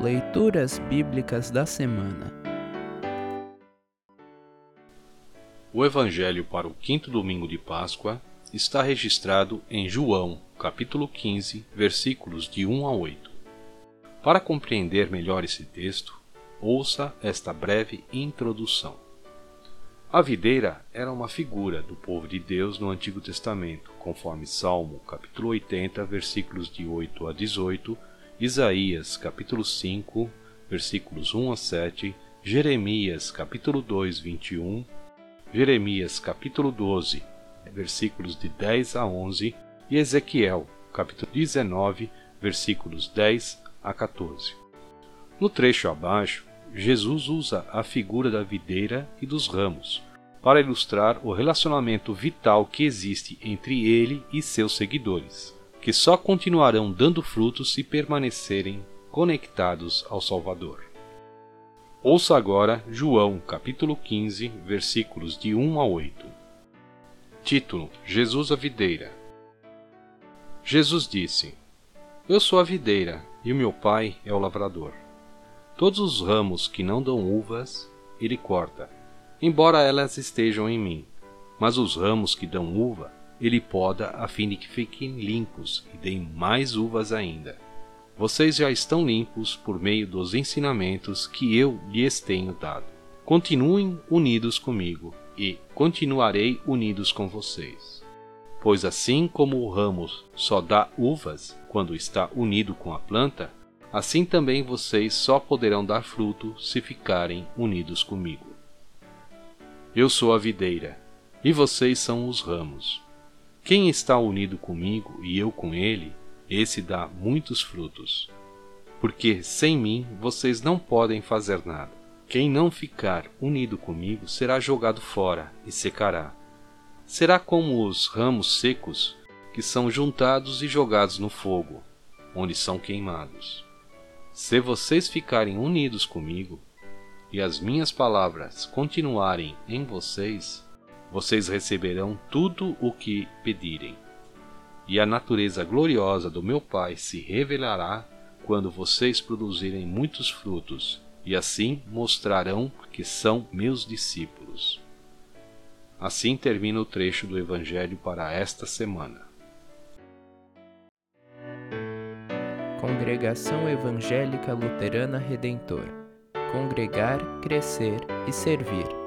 Leituras Bíblicas da Semana O Evangelho para o quinto domingo de Páscoa está registrado em João, capítulo 15, versículos de 1 a 8. Para compreender melhor esse texto, ouça esta breve introdução. A videira era uma figura do povo de Deus no Antigo Testamento, conforme Salmo capítulo 80, versículos de 8 a 18, Isaías capítulo 5, versículos 1 a 7, Jeremias capítulo 2, 21, Jeremias capítulo 12, versículos de 10 a 11 e Ezequiel capítulo 19, versículos 10 a 14. No trecho abaixo, Jesus usa a figura da videira e dos ramos para ilustrar o relacionamento vital que existe entre ele e seus seguidores, que só continuarão dando frutos se permanecerem conectados ao Salvador. Ouça agora João capítulo 15, versículos de 1 a 8. Título: Jesus a videira. Jesus disse: Eu sou a videira e o meu pai é o lavrador. Todos os ramos que não dão uvas, ele corta, embora elas estejam em mim. Mas os ramos que dão uva, ele poda a fim de que fiquem limpos e deem mais uvas ainda. Vocês já estão limpos por meio dos ensinamentos que eu lhes tenho dado. Continuem unidos comigo e continuarei unidos com vocês. Pois assim como o ramo só dá uvas quando está unido com a planta, assim também vocês só poderão dar fruto se ficarem unidos comigo. Eu sou a videira, e vocês são os ramos. Quem está unido comigo e eu com ele, esse dá muitos frutos. Porque sem mim vocês não podem fazer nada. Quem não ficar unido comigo será jogado fora e secará. Será como os ramos secos que são juntados e jogados no fogo, onde são queimados. Se vocês ficarem unidos comigo e as minhas palavras continuarem em vocês, vocês receberão tudo o que pedirem. E a natureza gloriosa do meu Pai se revelará quando vocês produzirem muitos frutos, e assim mostrarão que são meus discípulos. Assim termina o trecho do Evangelho para esta semana. Congregação Evangélica Luterana Redentor Congregar, Crescer e Servir.